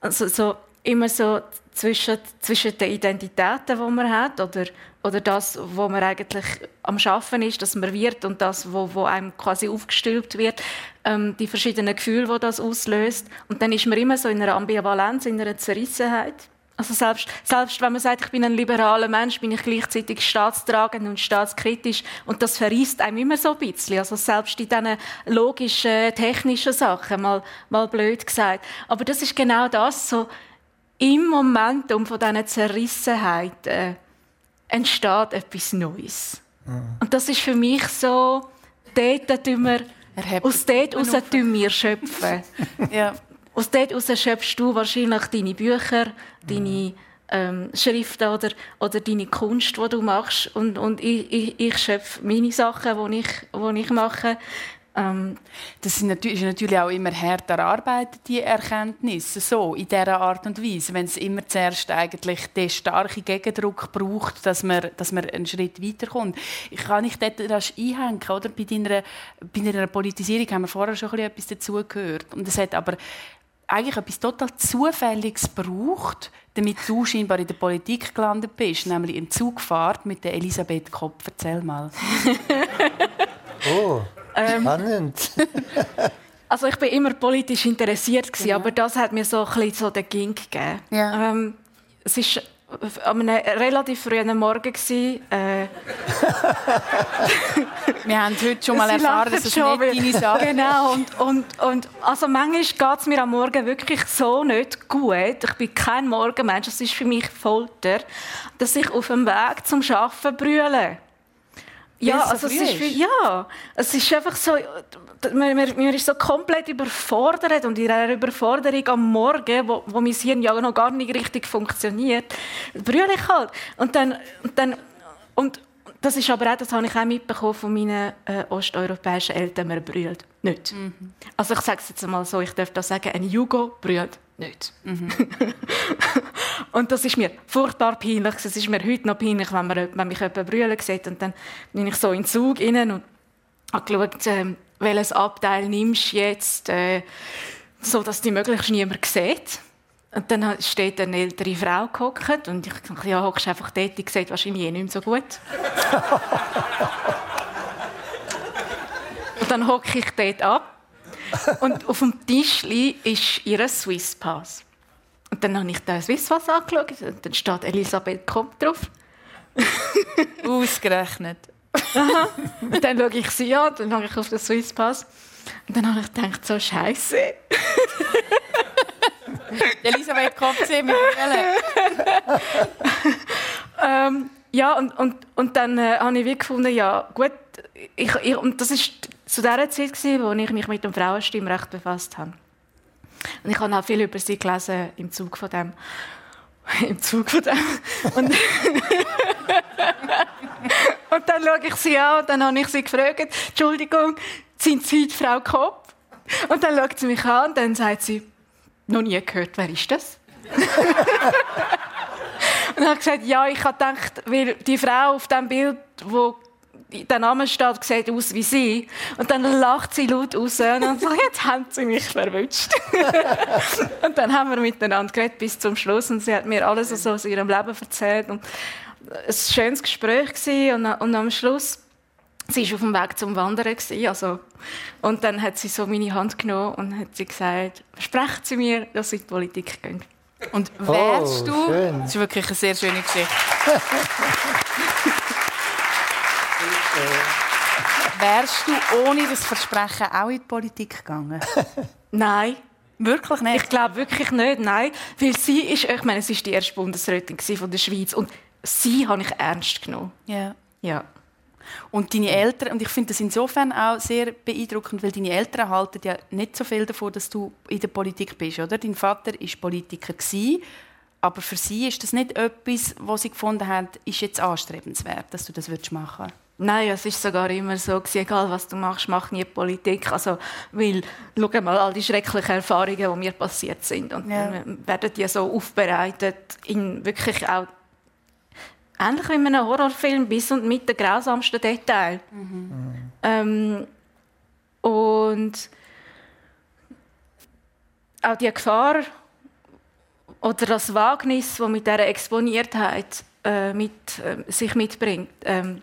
also so immer so zwischen, zwischen den Identitäten, die man hat, oder, oder das, wo man eigentlich am Schaffen ist, dass man wird und das, wo, wo einem quasi aufgestülpt wird, ähm, die verschiedenen Gefühle, die das auslöst. Und dann ist man immer so in einer Ambivalenz, in einer Zerrissenheit. Also selbst, selbst wenn man sagt, ich bin ein liberaler Mensch, bin ich gleichzeitig staatstragend und staatskritisch und das verriest einem immer so ein bisschen. Also selbst in diesen logischen, technischen Sachen, mal, mal blöd gesagt. Aber das ist genau das, so im Momentum von dieser Zerrissenheit äh, entsteht etwas Neues. Mhm. Und das ist für mich so, dort tun wir, aus dort heraus tun wir schöpfen. ja. Aus dort heraus schöpfst du wahrscheinlich deine Bücher, deine ähm, Schriften oder, oder deine Kunst, die du machst. Und, und ich, ich, ich schöpfe meine Sachen, die ich, die ich mache. Ähm, das ist natürlich auch immer hart erarbeitet, die Erkenntnisse, so, in dieser Art und Weise. Wenn es immer zuerst eigentlich den starken Gegendruck braucht, dass man, dass man einen Schritt weiterkommt. Ich kann nicht rasch einhängen, oder? Bei deiner, bei deiner Politisierung haben wir vorher schon etwas dazu gehört. Und es hat aber eigentlich etwas total Zufälliges braucht, damit du scheinbar in der Politik gelandet bist, nämlich in Zugfahrt mit der Elisabeth Kopp. Erzähl mal. oh. Ähm, Spannend. also ich bin immer politisch interessiert gewesen, ja. aber das hat mir so ein bisschen so den Ging gegeben. Ja. Ähm, es ist an einem relativ frühen Morgen gewesen, äh, Wir haben heute schon mal erfahren, dass es schon nicht deine Sache Genau, und, und, und also manchmal geht es mir am Morgen wirklich so nicht gut. Ich bin kein Morgenmensch, das ist für mich Folter, dass ich auf dem Weg zum Arbeiten brülle. Ja, also es ist, wie, ja, es ist einfach so, man, man, man, ist so komplett überfordert und in dieser Überforderung am Morgen, wo, wo mein Hirn ja noch gar nicht richtig funktioniert, brülle ich halt. Und dann, und dann, und das ist aber auch, das habe ich auch mitbekommen von meinen äh, osteuropäischen Eltern, man brüllt nicht. Mhm. Also ich sage es jetzt mal so, ich darf da sagen, ein Jugo brüllt nicht. Mhm. und das ist mir furchtbar peinlich. Es ist mir heute noch peinlich, wenn, man, wenn mich jemand brüllen sieht. Und dann bin ich so in den Zug rein und habe geschaut, äh, welches Abteil nimmst du jetzt, äh, so dass die möglichst niemand sieht. Und dann steht eine ältere Frau gehockt und ich dachte, ja, hockst einfach dort, die sieht wahrscheinlich eh nicht mehr so gut. und dann hocke ich dort ab und auf dem Tisch ist ihr Swiss Pass. Und dann habe ich den Swiss Pass angeschaut und dann steht Elisabeth Kopp drauf. Ausgerechnet. und dann schaue ich sie an, dann schaue ich auf den Swiss Pass und dann habe ich gedacht, so Scheiße. Elisabeth Kopp sehen mit ähm, Ja, und, und, und dann äh, habe ich wie gefunden, ja, gut, ich, ich, und das ist zu der Zeit, wo ich mich mit dem Frauenstimmrecht befasst habe. Und ich habe auch viel über sie gelesen im Zug von dem. Im Zug von dem. Und, und dann schaue ich sie an und dann habe ich sie gefragt, Entschuldigung, sind Sie die Frau Kopp? Und dann schaut sie mich an und dann sagt sie, noch nie gehört, wer ist das? und habe gesagt, ja, ich habe gedacht, weil die Frau auf dem Bild, wo der Name steht, sieht aus wie sie. Und dann lacht sie laut raus und dann sagt, jetzt haben sie mich verwünscht. und dann haben wir miteinander geredet bis zum Schluss und sie hat mir alles so aus ihrem Leben erzählt. Und es war ein schönes Gespräch und, und am Schluss sie war auf dem Weg zum Wandern. Also, und dann hat sie so meine Hand genommen und hat sie gesagt, versprechen Sie mir, dass Sie in die Politik gehen. Und wärst Oh, du... schön. Das ist wirklich eine sehr schöne Geschichte. wärst du ohne das Versprechen auch in die Politik gegangen? Nein, Wirklich nicht? ich glaube wirklich nicht, nein. Weil sie ist, ich meine, sie ist die erste Bundesrätin von der Schweiz und sie habe ich ernst genommen. ja. Ja. Und deine Eltern, und ich finde das insofern auch sehr beeindruckend, weil deine Eltern halten ja nicht so viel davon, dass du in der Politik bist, oder? Dein Vater war Politiker gewesen, aber für sie ist das nicht etwas, was sie gefunden haben, ist jetzt anstrebenswert, dass du das machen willst. Nein, es ist sogar immer so, egal was du machst, mach nie Politik. Also, weil, schau mal, all die schrecklichen Erfahrungen, die mir passiert sind. Und Ja. dann werden die so aufbereitet, in wirklich auch, ähnlich wie in einem Horrorfilm, bis und mit den grausamsten Details. Ähm, und auch die Gefahr oder das Wagnis, das mit dieser Exponiertheit äh, mit, äh, sich mitbringt, ähm,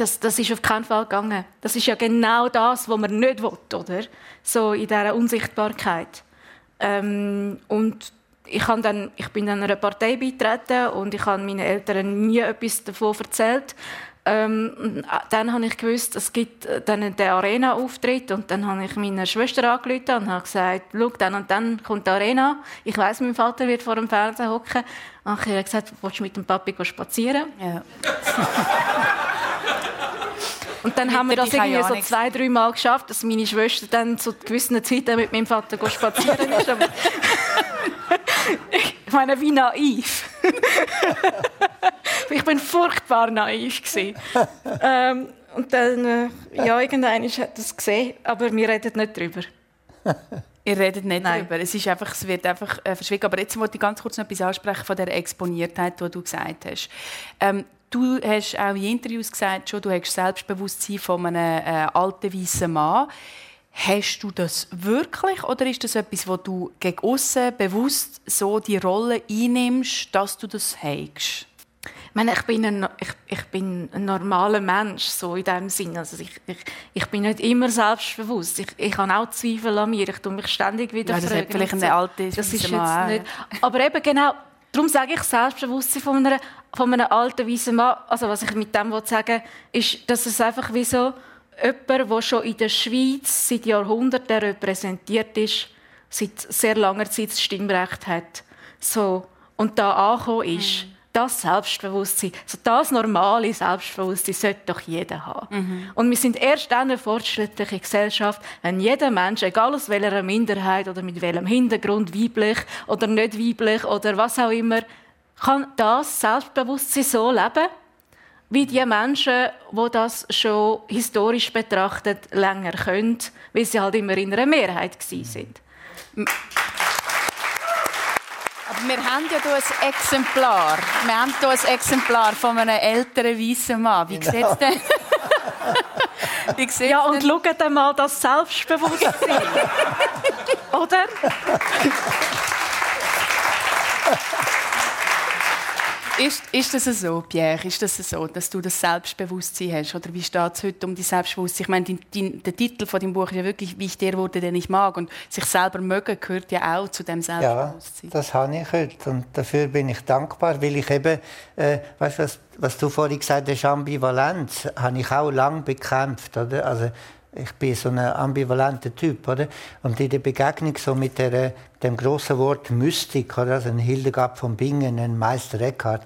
das, das ist auf keinen Fall gegangen. Das ist ja genau das, was man nicht will, oder? So in dieser Unsichtbarkeit. Ähm, und ich, dann, ich bin dann einer Partei beitreten und ich habe meinen Eltern nie etwas davon erzählt. Ähm, dann habe ich gewusst, es gibt äh, dann den Arena-Auftritt und dann habe ich meiner Schwester angerufen und habe gesagt, schau, dann und dann kommt die Arena. Ich weiß, mein Vater wird vor dem Fernseher hocken. Und ich habe gesagt, willst du mit dem Papi spazieren? Ja. Und dann haben wir das irgendwie so zwei, drei Mal geschafft, dass meine Schwester dann zu gewissen Zeiten mit meinem Vater spazieren ist. Ich meine, wie naiv. ich bin furchtbar naiv gewesen. ähm, und dann, äh, ja, irgendeiner hat das gesehen, aber wir reden nicht drüber. Ihr redet nicht Nein. darüber. Es, ist einfach, es wird einfach äh, verschwiegen. Aber jetzt wollte ich ganz kurz noch etwas ansprechen von der Exponiertheit, die du gesagt hast. Ähm, du hast auch in Interviews gesagt, schon, du hast Selbstbewusstsein von einem äh, alten weißen Mann. Hast du das wirklich oder ist das etwas, wo du gegen außen bewusst so die Rolle einnimmst, dass du das hast? Ich, meine, ich, bin ein, ich, ich bin ein normaler Mensch, so in diesem Sinn. Also ich, ich, ich bin nicht immer selbstbewusst. Ich, ich habe auch Zweifel an mir. Ich tue mich ständig wieder Ja, das hat fragen vielleicht eine alte Das ist jetzt nicht. Aber eben genau, darum sage ich Selbstbewusstsein von einer, von einem alten weißen Mann. Also was ich mit dem sagen will, ist, dass es einfach wie so jemand, der schon in der Schweiz seit Jahrhunderten repräsentiert ist, seit sehr langer Zeit das Stimmrecht hat. So, und da angekommen ist. Das Selbstbewusstsein, also das normale Selbstbewusstsein sollte doch jeder haben. Und wir sind erst dann eine fortschrittliche Gesellschaft, wenn jeder Mensch, egal aus welcher Minderheit oder mit welchem Hintergrund, weiblich oder nicht weiblich oder was auch immer, kann das Selbstbewusstsein so leben, wie die Menschen, die das schon historisch betrachtet länger können, weil sie halt immer in einer Mehrheit sind. Aber wir haben ja hier ein Exemplar. Wir haben hier ein Exemplar von einem älteren weißen Mann. Wie sieht es denn? Wie sieht's Ja, und schaut einmal das Selbstbewusstsein. Oder? Ist, ist das so, Pierre? Ist das so, dass du das Selbstbewusstsein hast? Oder wie steht es heute um die Selbstbewusstsein? Ich meine, dein, dein, der Titel von deinem Buch ist ja wirklich «Wie ich der wurde, den ich mag». Und sich selber mögen gehört ja auch zu dem Ja, Selbstbewusstsein. das habe ich heute und dafür bin ich dankbar, weil ich eben, äh, weißt, was, was du vorhin gesagt hast, Ambivalenz, habe ich auch lange bekämpft, oder? Also ich bin so ein ambivalenter Typ, oder? Und in der Begegnung so mit der, dem großen Wort Mystik, oder? Also ein Hildegard von Bingen, ein Meister Eckhart,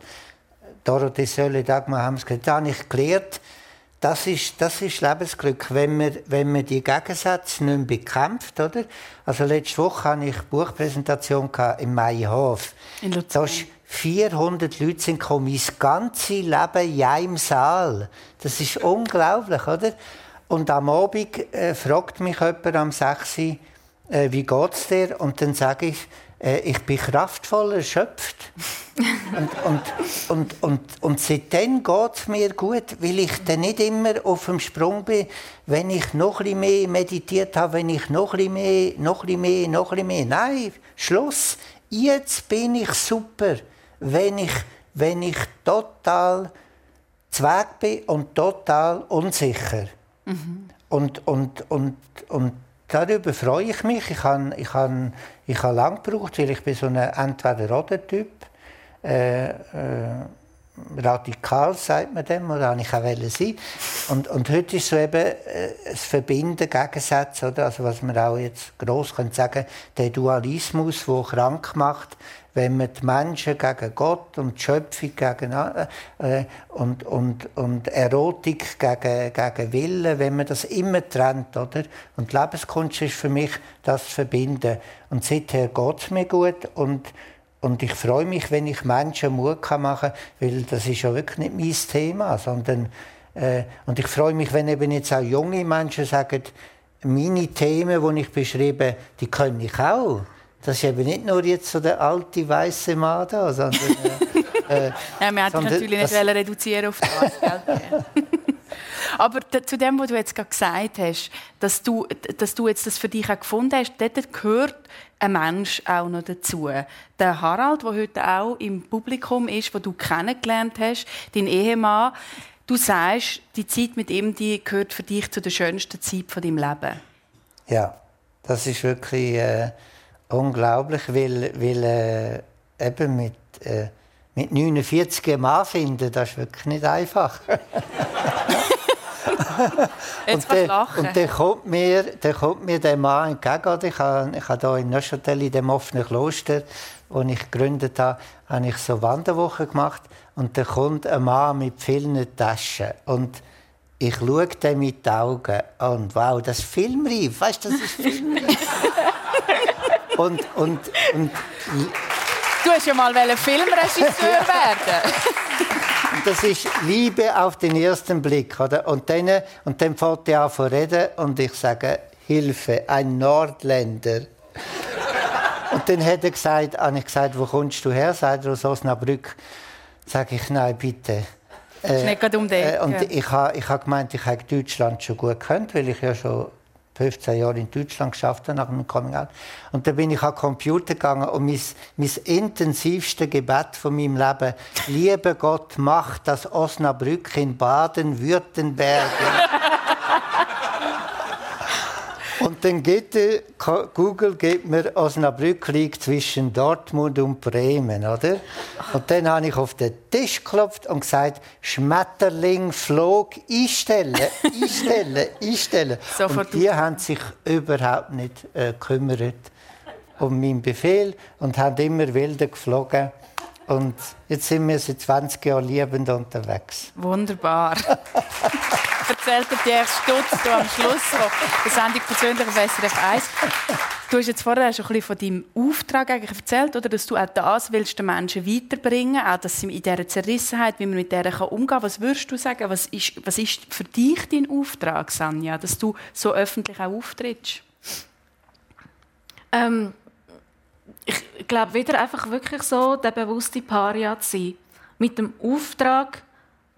Dorothee Sölle, Dagmar haben es gesagt, da habe ich gelernt, das ist, das ist Lebensglück, wenn man, wenn man die Gegensätze nicht mehr bekämpft, oder? Also letzte Woche hatte ich eine Buchpräsentation im Maihof. In Luzern. Da ist 400 Leute sind gekommen, mein ganzes Leben in einem Saal. Das ist unglaublich, oder? Und am Abend äh, fragt mich jemand am 6 Uhr, äh, wie geht's dir? Und dann sage ich, äh, ich bin kraftvoll erschöpft. und, und, und, und, und seitdem geht es mir gut, weil ich dann nicht immer auf dem Sprung bin, wenn ich noch ein bisschen mehr meditiert habe, wenn ich noch ein bisschen mehr, noch ein bisschen mehr, noch ein bisschen mehr. Nein, Schluss. Jetzt bin ich super, wenn ich, wenn ich total Zweig bin und total unsicher. Mhm. Und, und, und, und darüber freue ich mich. Ich habe ich habe, ich habe lange gebraucht, weil ich bin so ein Entweder-Oder-Typ. Äh, äh, radikal, sagt man dem, oder ich auch sein. Und, und heute ist so eben äh, das Verbinden, Gegensätze, oder? Also was man auch jetzt gross können sagen, der Dualismus, der krank macht, wenn man die Menschen gegen Gott und die Schöpfung gegen äh, und, und, und Erotik gegen, gegen Willen, wenn man das immer trennt, oder? Und die Lebenskunst ist für mich das Verbinden. Und seither geht es mir gut und und ich freue mich, wenn ich Menschen Mut machen kann, weil das ist ja wirklich nicht mein Thema, sondern äh, und ich freue mich, wenn eben jetzt auch junge Menschen sagen, meine Themen, die ich beschreibe, die können ich auch. Das ist eben nicht nur jetzt so der alte weiße Mann da, sondern äh, äh, ja, wir hätten natürlich nicht reduzieren auf das. Aber zu dem, was du jetzt gerade gesagt hast, dass du, dass du jetzt das für dich auch gefunden hast, dort gehört ein Mensch auch noch dazu. Der Harald, der heute auch im Publikum ist, wo du kennengelernt hast, dein Ehemann, du sagst, die Zeit mit ihm, die gehört für dich zu der schönsten Zeit von deinem Leben. Ja, das ist wirklich äh, unglaublich, weil, weil äh, eben mit, äh, mit 49 einen Mann finden, das ist wirklich nicht einfach. Jetzt und, der, und dann kommt mir, der kommt mir der Mann entgegen. Ich habe, ich habe hier in Neuchâtel, in dem offenen Kloster, wo ich gegründet habe, habe ich so Wanderwochen gemacht. Und da kommt ein Mann mit vielen Taschen. Und ich schaue dem mit den Augen und wow, das ist filmreif. Weißt du, das ist filmreif. und, und, und, du hast ja mal Filmregisseur werden das ist Liebe auf den ersten Blick. Oder? Und, dann, und dann fängt er an zu reden und ich sage, Hilfe, ein Nordländer. und dann hat er gesagt, habe ich gesagt, wo kommst du her? Sagt er aus Osnabrück. Sage ich, nein, bitte. Äh, nicht um den, äh, und ich habe ich ha gemeint, ich habe Deutschland schon gut gekannt, weil ich ja schon 15 Jahre in Deutschland geschafft habe nach dem Coming Out. Und da bin ich an Computer gegangen und mein, mein intensivste Gebet von meinem Leben, liebe Gott, mach das Osnabrück in Baden-Württemberg. Und dann geht der, Google gibt mir Osnabrück liegt zwischen Dortmund und Bremen, oder? Und dann habe ich auf den Tisch geklopft und gesagt, Schmetterling flog, einstellen, einstellen, einstellen. und die haben sich überhaupt nicht äh, gekümmert um meinen Befehl und haben immer wilder geflogen. Und jetzt sind wir seit 20 Jahren liebend unterwegs. Wunderbar. Erzählt dir Pierre Stutz du am Schluss von der Sendung «Persönlich auf SRF 1». Du hast jetzt vorher schon ein bisschen von deinem Auftrag eigentlich erzählt, oder? dass du auch das willst den Menschen weiterbringen auch dass sie in dieser Zerrissenheit, wie man mit der umgehen kann. Was würdest du sagen, was ist, was ist für dich dein Auftrag, Sanja, dass du so öffentlich auch auftrittst? Ähm, ich glaube, wieder einfach wirklich so der bewusste Paria zu sein. Mit dem Auftrag,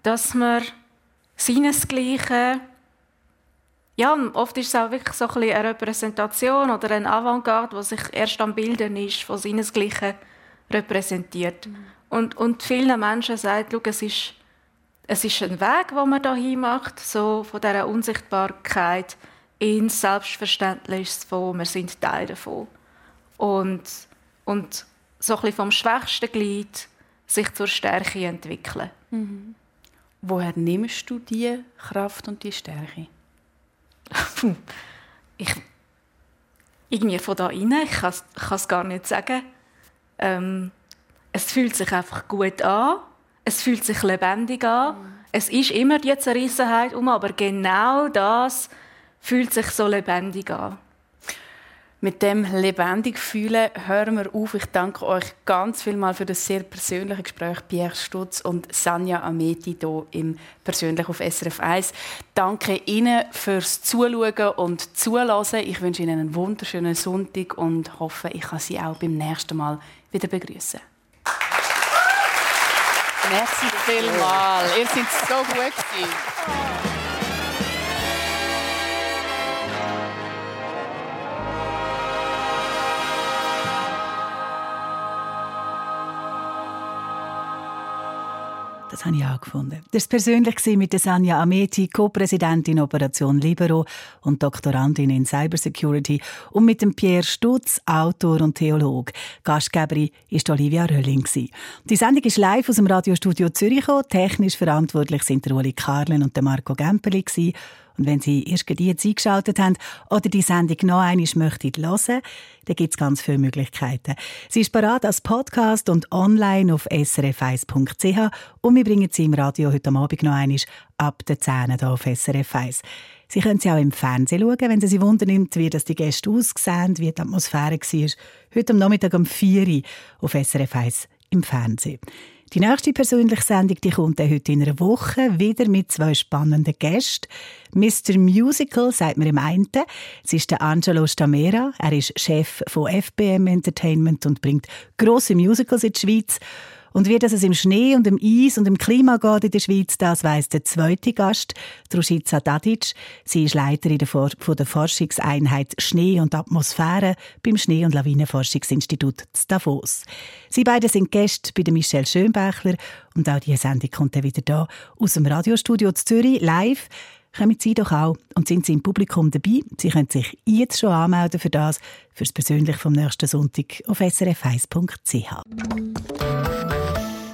dass man seinesgleichen ja, oft ist es auch wirklich so ein eine Repräsentation oder ein Avantgarde, was sich erst am Bilden ist, von seinesgleichen repräsentiert. Mhm. Und, und vielen Menschen sagt, es ist, es ist ein Weg, den man hier macht, so von dieser Unsichtbarkeit ins Selbstverständliches von, wir sind Teil davon. Und und so ein bisschen vom schwächsten Glied sich zur Stärke entwickeln. Mhm. Woher nimmst du die Kraft und die Stärke? ich irgendwie von da rein. Ich kann es gar nicht sagen. Ähm, es fühlt sich einfach gut an. Es fühlt sich lebendig an. Mhm. Es ist immer die Zerrissenheit um, aber genau das fühlt sich so lebendig an. Mit dem lebendig fühlen hören wir auf. Ich danke euch ganz vielmal für das sehr persönliche Gespräch, Pierre Stutz und Sanja Ameti hier im persönlich auf SRF 1. Danke Ihnen fürs Zuschauen und Zulassen. Ich wünsche Ihnen einen wunderschönen Sonntag und hoffe, ich kann Sie auch beim nächsten Mal wieder begrüßen. Merci vielmals. Ihr seid so gut gewesen. Das habe ich auch gefunden. Das war persönlich mit der Sanja Ameti, Co-Präsidentin Operation Libero und Doktorandin in Cybersecurity und mit dem Pierre Stutz, Autor und Theologe. Gastgeberin war Olivia Rölling. Die Sendung ist live aus dem Radiostudio Zürich. Technisch verantwortlich sind der Uli Karlen und Marco Gemperli. Und wenn Sie erst jetzt eingeschaltet haben oder die Sendung noch einmal möchten hören, dann gibt es ganz viele Möglichkeiten. Sie ist parat als Podcast und online auf srf1.ch und wir bringen sie im Radio heute Abend noch einmal ab der 10 hier auf SRF 1. Sie können sie auch im Fernsehen schauen, wenn Sie sich wundern, wie das die Gäste aussehen, wie die Atmosphäre war. Heute am Nachmittag um 4 Uhr auf SRF 1 im Fernsehen. Die nächste persönliche Sendung die kommt heute in einer Woche wieder mit zwei spannenden Gästen. Mr. Musical sagt mir im einen. Es ist der Angelo Stamera. Er ist Chef von FBM Entertainment und bringt grosse Musicals in die Schweiz. Und wie das es im Schnee und im Eis und im Klima geht in der Schweiz, das weiss der zweite Gast, Drushica Dadic. Sie ist Leiterin von der Forschungseinheit Schnee und Atmosphäre beim Schnee- und Lawinenforschungsinstitut Davos. Sie beide sind Gäste bei Michelle Schönbächler und auch diese Sendung kommt dann wieder hier aus dem Radiostudio Zürich live kommen Sie doch auch und sind Sie im Publikum dabei. Sie können sich jetzt schon anmelden für das, fürs Persönlich vom nächsten Sonntag auf srf1.ch.